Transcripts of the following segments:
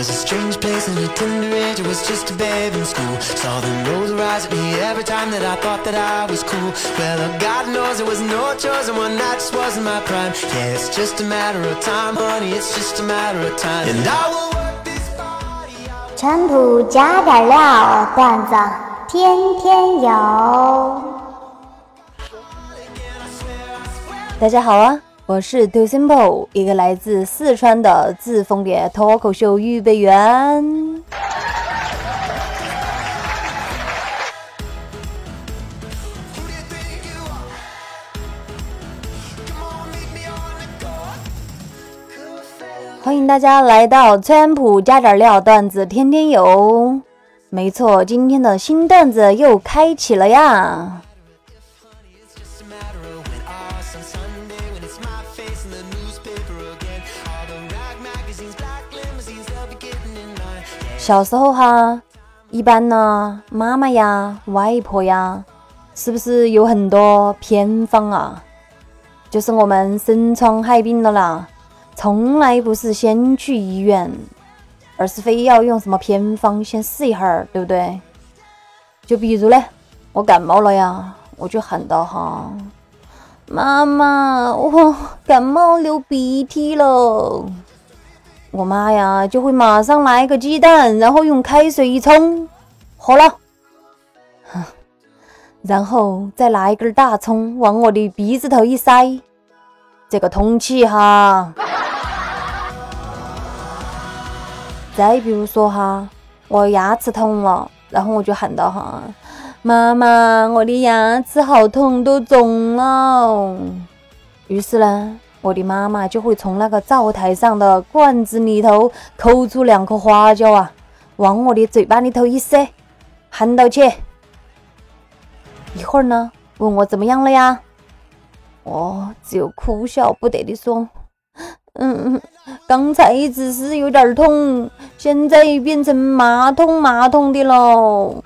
was a strange place and a tender age. I was just a babe in school. Saw the nose rise at me every time that I thought that I was cool. Well, uh, God knows there was no choice, and one night just wasn't my prime. Yeah, it's just a matter of time, honey. It's just a matter of time. And I will work this body out. 尘土加点料，段子天天有。大家好啊， 我是 Do Simple，一个来自四川的自封的脱口秀预备员。欢迎大家来到川普加点料段子天天有。没错，今天的新段子又开启了呀！小时候哈，一般呢，妈妈呀、外婆呀，是不是有很多偏方啊？就是我们生疮害病了啦，从来不是先去医院，而是非要用什么偏方先试一下，对不对？就比如嘞，我感冒了呀，我就喊到哈，妈妈，我感冒流鼻涕了。我妈呀，就会马上拿一个鸡蛋，然后用开水一冲，好了，然后再拿一根大葱往我的鼻子头一塞，这个通气哈。再比如说哈，我牙齿痛了，然后我就喊到哈，妈妈，我的牙齿好痛，都肿了。于是呢，我的妈妈就会从那个灶台上的罐子里头抠出两颗花椒啊，往我的嘴巴里头一塞，喊到去。一会儿呢，问我怎么样了呀？我只有哭笑不得的说：“嗯，刚才只是有点痛，现在变成麻痛麻痛的喽。”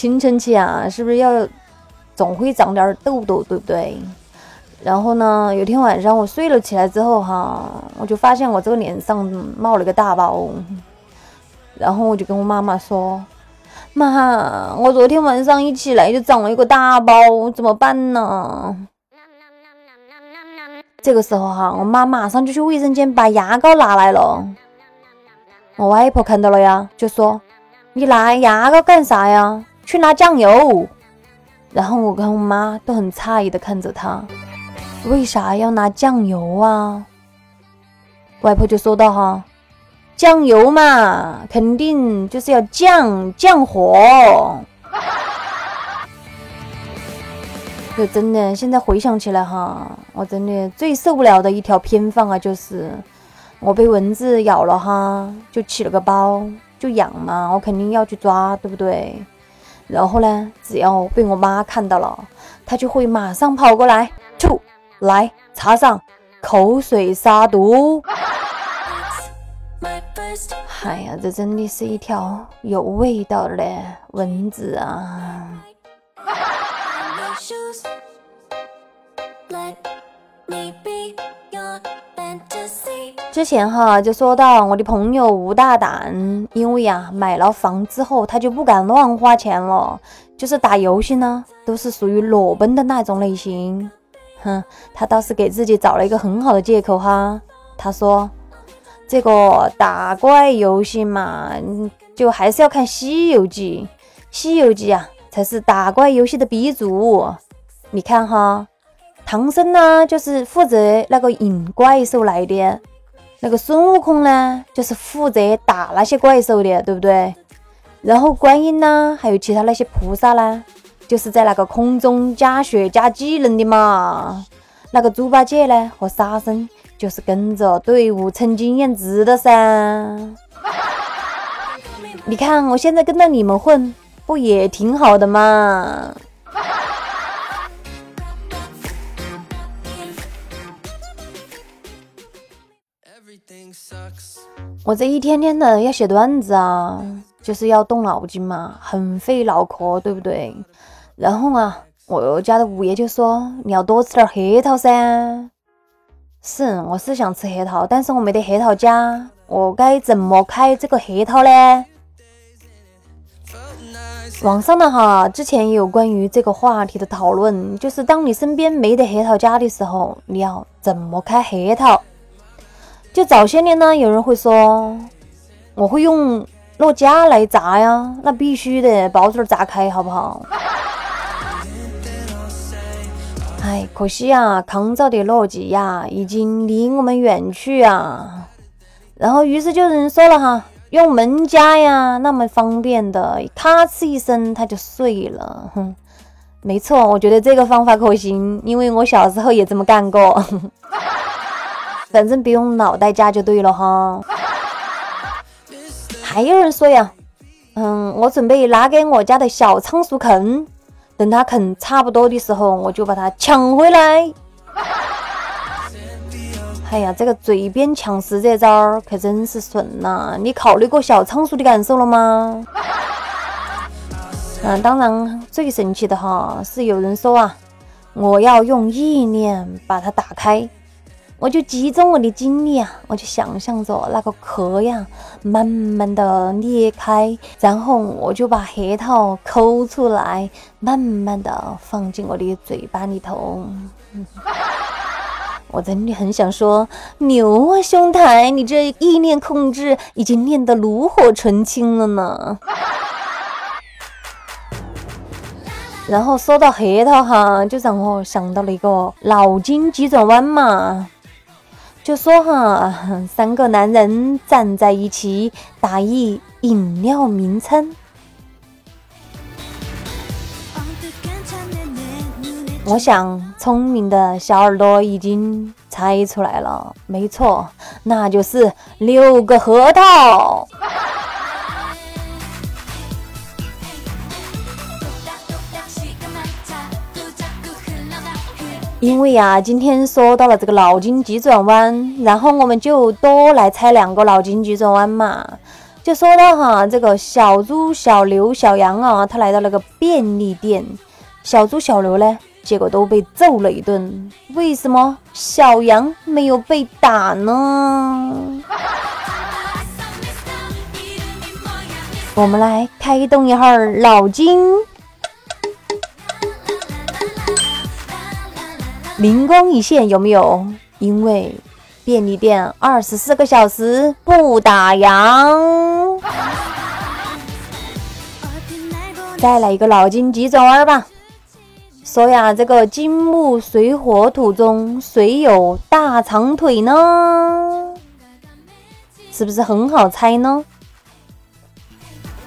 青春期啊，是不是要总会长点痘痘，对不对？然后呢，有天晚上我睡了起来之后哈，我就发现我这个脸上冒了个大包，然后我就跟我妈妈说：“妈，我昨天晚上一起来就长了一个大包，怎么办呢？”这个时候哈，我妈马上就去卫生间把牙膏拿来了。我外婆看到了呀，就说：“你拿牙膏干啥呀？去拿酱油。”然后我跟我妈都很诧异的看着他，为啥要拿酱油啊？外婆就说道：“哈，酱油嘛，肯定就是要降降火。”就真的，现在回想起来哈，我真的最受不了的一条偏方啊，就是我被蚊子咬了哈，就起了个包，就痒嘛，我肯定要去抓，对不对？然后呢，只要被我妈看到了，她就会马上跑过来，就，来插上口水杀毒。哎呀，这真的是一条有味道的蚊子啊！之前哈就说到我的朋友吴大胆，因为呀买了房之后，他就不敢乱花钱了，就是打游戏呢都是属于裸奔的那种类型。哼，他倒是给自己找了一个很好的借口哈，他说这个打怪游戏嘛，就还是要看《西游记》，《西游记》啊才是打怪游戏的鼻祖。你看哈，唐僧呢就是负责那个引怪兽来的。那个孙悟空呢，就是负责打那些怪兽的，对不对？然后观音呢，还有其他那些菩萨呢，就是在那个空中加血加技能的嘛。那个猪八戒呢和沙僧就是跟着队伍蹭经验值的噻。你看我现在跟着你们混，不也挺好的嘛？我这一天天的要写段子啊，就是要动脑筋嘛，很费脑壳，对不对？然后啊，我家的五爷就说你要多吃点核桃噻。是，我是想吃核桃，但是我没得核桃夹，我该怎么开这个核桃呢？网上呢哈，之前也有关于这个话题的讨论，就是当你身边没得核桃夹的时候，你要怎么开核桃？就早些年呢，有人会说，我会用诺基亚来砸呀，那必须的，包子炸开好不好？哎，可惜啊，抗造的诺基亚已经离我们远去啊。然后，于是就有人说了哈，用门夹呀，那么方便的，咔哧一声它就碎了。哼，没错，我觉得这个方法可行，因为我小时候也这么干过。反正别用脑袋夹就对了哈。还有人说呀，嗯，我准备拿给我家的小仓鼠啃，等它啃差不多的时候，我就把它抢回来。哎呀，这个嘴边抢食这招可真是损呐！你考虑过小仓鼠的感受了吗？嗯，当然最神奇的哈是有人说啊，我要用意念把它打开。我就集中我的精力啊，我就想象着那个壳呀，慢慢的裂开，然后我就把核桃抠出来，慢慢的放进我的嘴巴里头。我真的很想说，牛啊，兄台，你这意念控制已经练得炉火纯青了呢。然后说到核桃哈，就让我想到了一个脑筋急转弯嘛。就说哈，三个男人站在一起打一饮料名称。我想聪明的小耳朵已经猜出来了，没错，那就是六个核桃。因为呀，今天说到了这个脑筋急转弯，然后我们就多来猜两个脑筋急转弯嘛。就说到哈，这个小猪、小牛、小羊啊，他来到那个便利店，小猪、小牛呢，结果都被揍了一顿。为什么小羊没有被打呢？我们来开动一下脑筋。灵光一现，有没有？因为便利店二十四个小时不打烊。再来一个脑筋急转弯吧。说呀，这个金木水火土中谁有大长腿呢？是不是很好猜呢？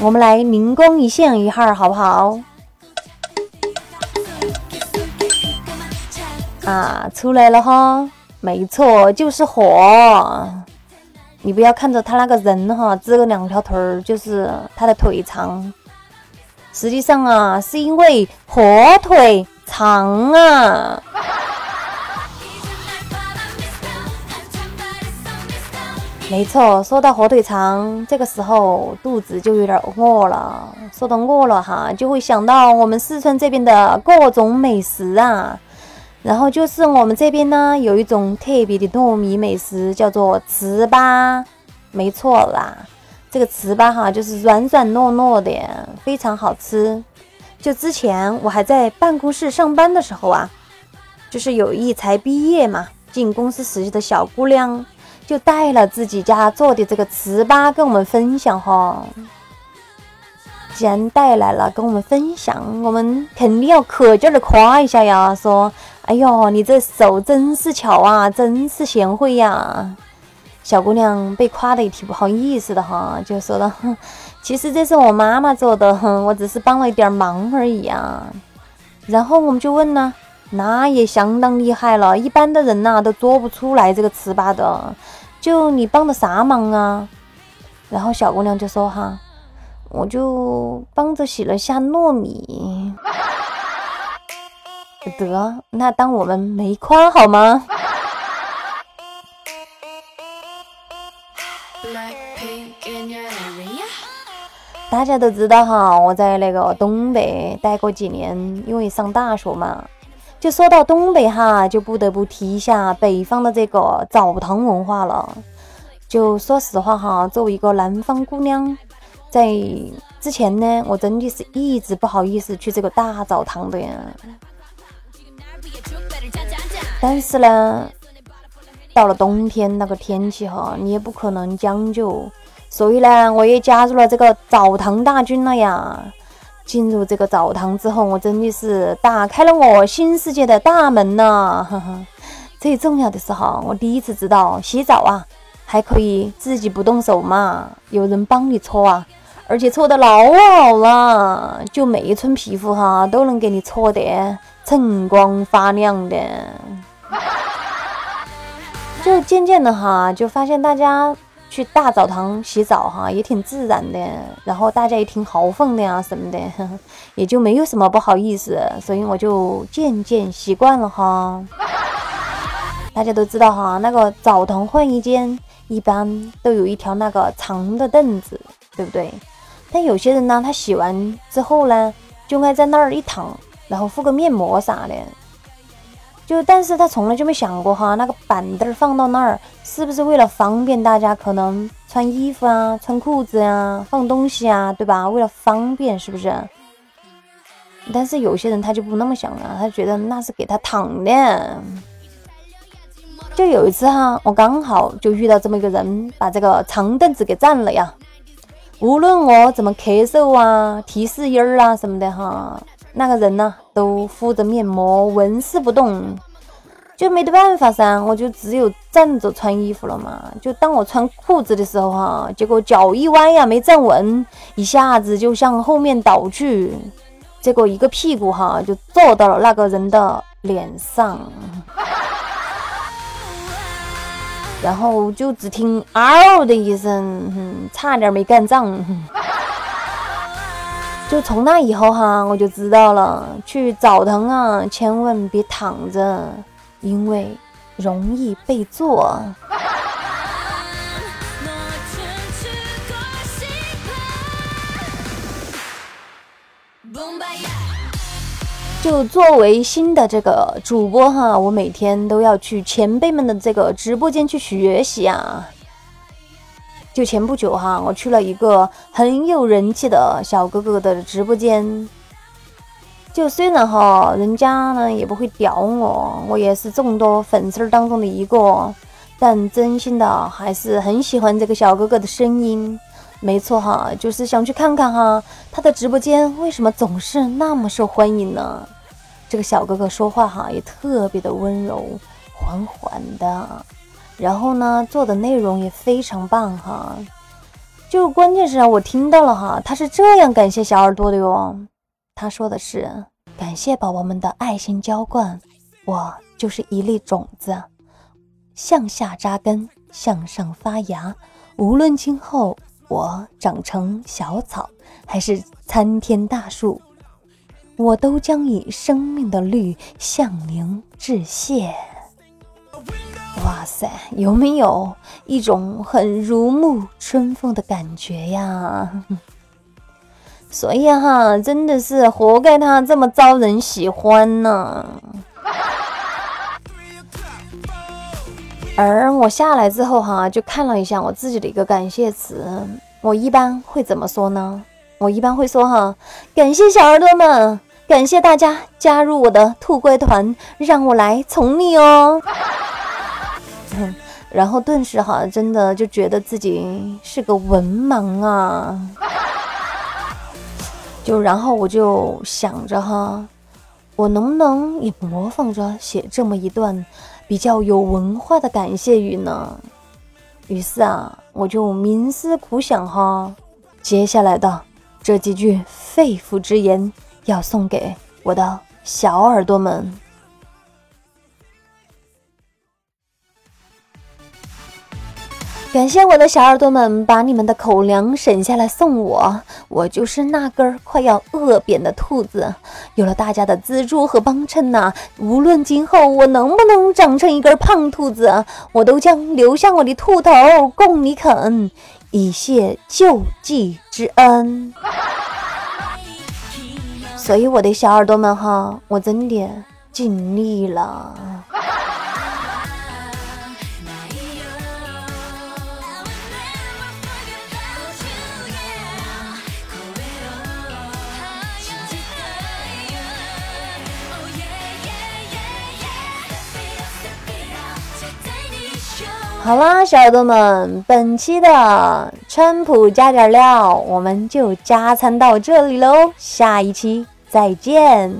我们来灵光一现一下，好不好？啊，出来了哈！没错，就是火。你不要看着他那个人哈，只有两条腿儿，就是他的腿长。实际上啊，是因为火腿长啊。没错，说到火腿肠，这个时候肚子就有点饿了。说到饿了哈，就会想到我们四川这边的各种美食啊。然后就是我们这边呢，有一种特别的糯米美食，叫做糍粑。没错啦，这个糍粑哈，就是软软糯糯的，非常好吃。就之前我还在办公室上班的时候啊，就是有一才毕业嘛，进公司实习的小姑娘，就带了自己家做的这个糍粑跟我们分享哈。既然带来了跟我们分享，我们肯定要可劲儿的夸一下呀，说。哎呦，你这手真是巧啊，真是贤惠呀！小姑娘被夸的也挺不好意思的哈，就说了，其实这是我妈妈做的，我只是帮了一点忙而已啊。然后我们就问呢，那也相当厉害了，一般的人呐都做不出来这个糍粑的，就你帮的啥忙啊？然后小姑娘就说哈，我就帮着洗了下糯米。得，那当我们没夸好吗？大家都知道哈，我在那个东北待过几年，因为上大学嘛。就说到东北哈，就不得不提一下北方的这个澡堂文化了。就说实话哈，作为一个南方姑娘，在之前呢，我真的是一直不好意思去这个大澡堂的呀。但是呢，到了冬天那个天气哈，你也不可能将就，所以呢，我也加入了这个澡堂大军了呀。进入这个澡堂之后，我真的是打开了我新世界的大门呐！最重要的是哈，我第一次知道洗澡啊，还可以自己不动手嘛，有人帮你搓啊，而且搓的老好了，就每一寸皮肤哈都能给你搓得锃光发亮的。就渐渐的哈，就发现大家。去大澡堂洗澡哈，也挺自然的，然后大家也挺豪放的呀什么的，也就没有什么不好意思，所以我就渐渐习惯了哈。大家都知道哈，那个澡堂换衣间一般都有一条那个长的凳子，对不对？但有些人呢，他洗完之后呢，就爱在那儿一躺，然后敷个面膜啥的。就，但是他从来就没想过哈，那个板凳放到那儿，是不是为了方便大家可能穿衣服啊、穿裤子呀、放东西啊，对吧？为了方便，是不是？但是有些人他就不那么想啊，他觉得那是给他躺的。就有一次哈，我刚好就遇到这么一个人，把这个长凳子给占了呀。无论我怎么咳嗽啊、提示音儿啊什么的哈。那个人呢，都敷着面膜，纹丝不动，就没得办法噻，我就只有站着穿衣服了嘛。就当我穿裤子的时候哈，结果脚一歪呀，没站稳，一下子就向后面倒去，结果一个屁股哈就坐到了那个人的脸上，然后就只听嗷的一声，差点没干仗。就从那以后哈，我就知道了，去澡堂啊，千万别躺着，因为容易被坐。就作为新的这个主播哈，我每天都要去前辈们的这个直播间去学习啊。就前不久哈，我去了一个很有人气的小哥哥的直播间。就虽然哈，人家呢也不会屌我，我也是众多粉丝当中的一个，但真心的还是很喜欢这个小哥哥的声音。没错哈，就是想去看看哈，他的直播间为什么总是那么受欢迎呢？这个小哥哥说话哈也特别的温柔，缓缓的。然后呢，做的内容也非常棒哈，就关键是啊，我听到了哈，他是这样感谢小耳朵的哟。他说的是感谢宝宝们的爱心浇灌，我就是一粒种子，向下扎根，向上发芽。无论今后我长成小草，还是参天大树，我都将以生命的绿向您致谢。哇塞，有没有一种很如沐春风的感觉呀？所以哈，真的是活该他这么招人喜欢呢。而我下来之后哈，就看了一下我自己的一个感谢词，我一般会怎么说呢？我一般会说哈，感谢小耳朵们，感谢大家加入我的兔乖团，让我来宠你哦。然后顿时哈，真的就觉得自己是个文盲啊！就然后我就想着哈，我能不能也模仿着写这么一段比较有文化的感谢语呢？于是啊，我就冥思苦想哈，接下来的这几句肺腑之言要送给我的小耳朵们。感谢我的小耳朵们把你们的口粮省下来送我，我就是那根快要饿扁的兔子。有了大家的资助和帮衬呐，无论今后我能不能长成一根胖兔子，我都将留下我的兔头供你啃，以谢救济之恩。所以我的小耳朵们哈，我真的。尽力了。好啦，小耳朵们，本期的川普加点料，我们就加餐到这里喽，下一期再见。